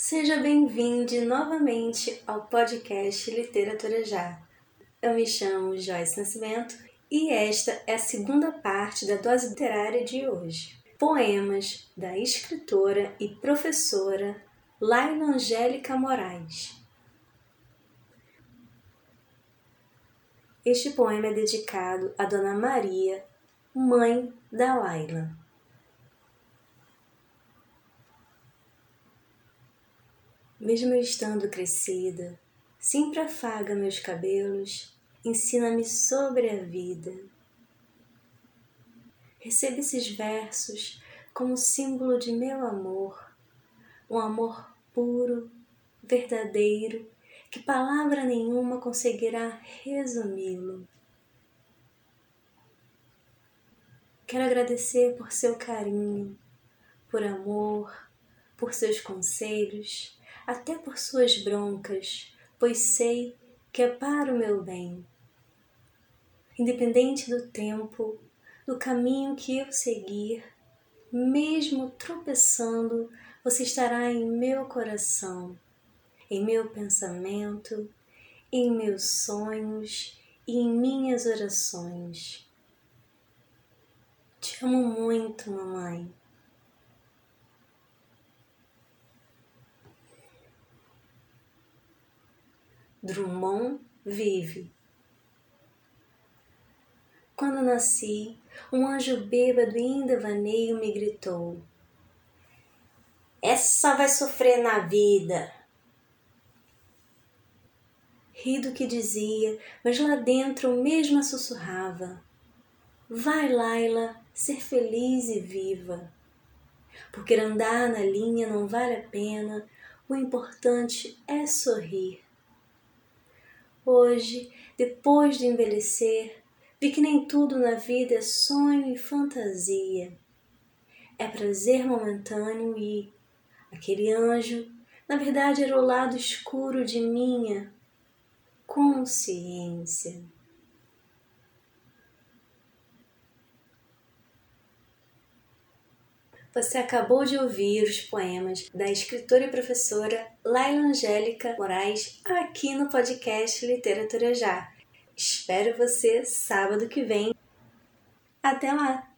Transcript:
Seja bem-vindo novamente ao podcast Literatura Já. Eu me chamo Joyce Nascimento e esta é a segunda parte da dose literária de hoje. Poemas da escritora e professora Laila Angélica Moraes. Este poema é dedicado a Dona Maria, mãe da Laila. Mesmo estando crescida, sempre afaga meus cabelos, ensina-me sobre a vida. Receba esses versos como símbolo de meu amor, um amor puro, verdadeiro, que palavra nenhuma conseguirá resumi-lo. Quero agradecer por seu carinho, por amor, por seus conselhos até por suas broncas, pois sei que é para o meu bem. Independente do tempo, do caminho que eu seguir, mesmo tropeçando, você estará em meu coração, em meu pensamento, em meus sonhos e em minhas orações. Te amo muito, mamãe. Drummond vive. Quando nasci, um anjo bêbado em devaneio me gritou: Essa vai sofrer na vida. Ri do que dizia, mas lá dentro mesmo sussurrava: Vai, Laila, ser feliz e viva. Porque andar na linha não vale a pena, o importante é sorrir. Hoje, depois de envelhecer, vi que nem tudo na vida é sonho e fantasia. É prazer momentâneo e aquele anjo, na verdade, era o lado escuro de minha consciência. Você acabou de ouvir os poemas da escritora e professora Laila Angélica Moraes aqui no podcast Literatura Já. Espero você sábado que vem. Até lá!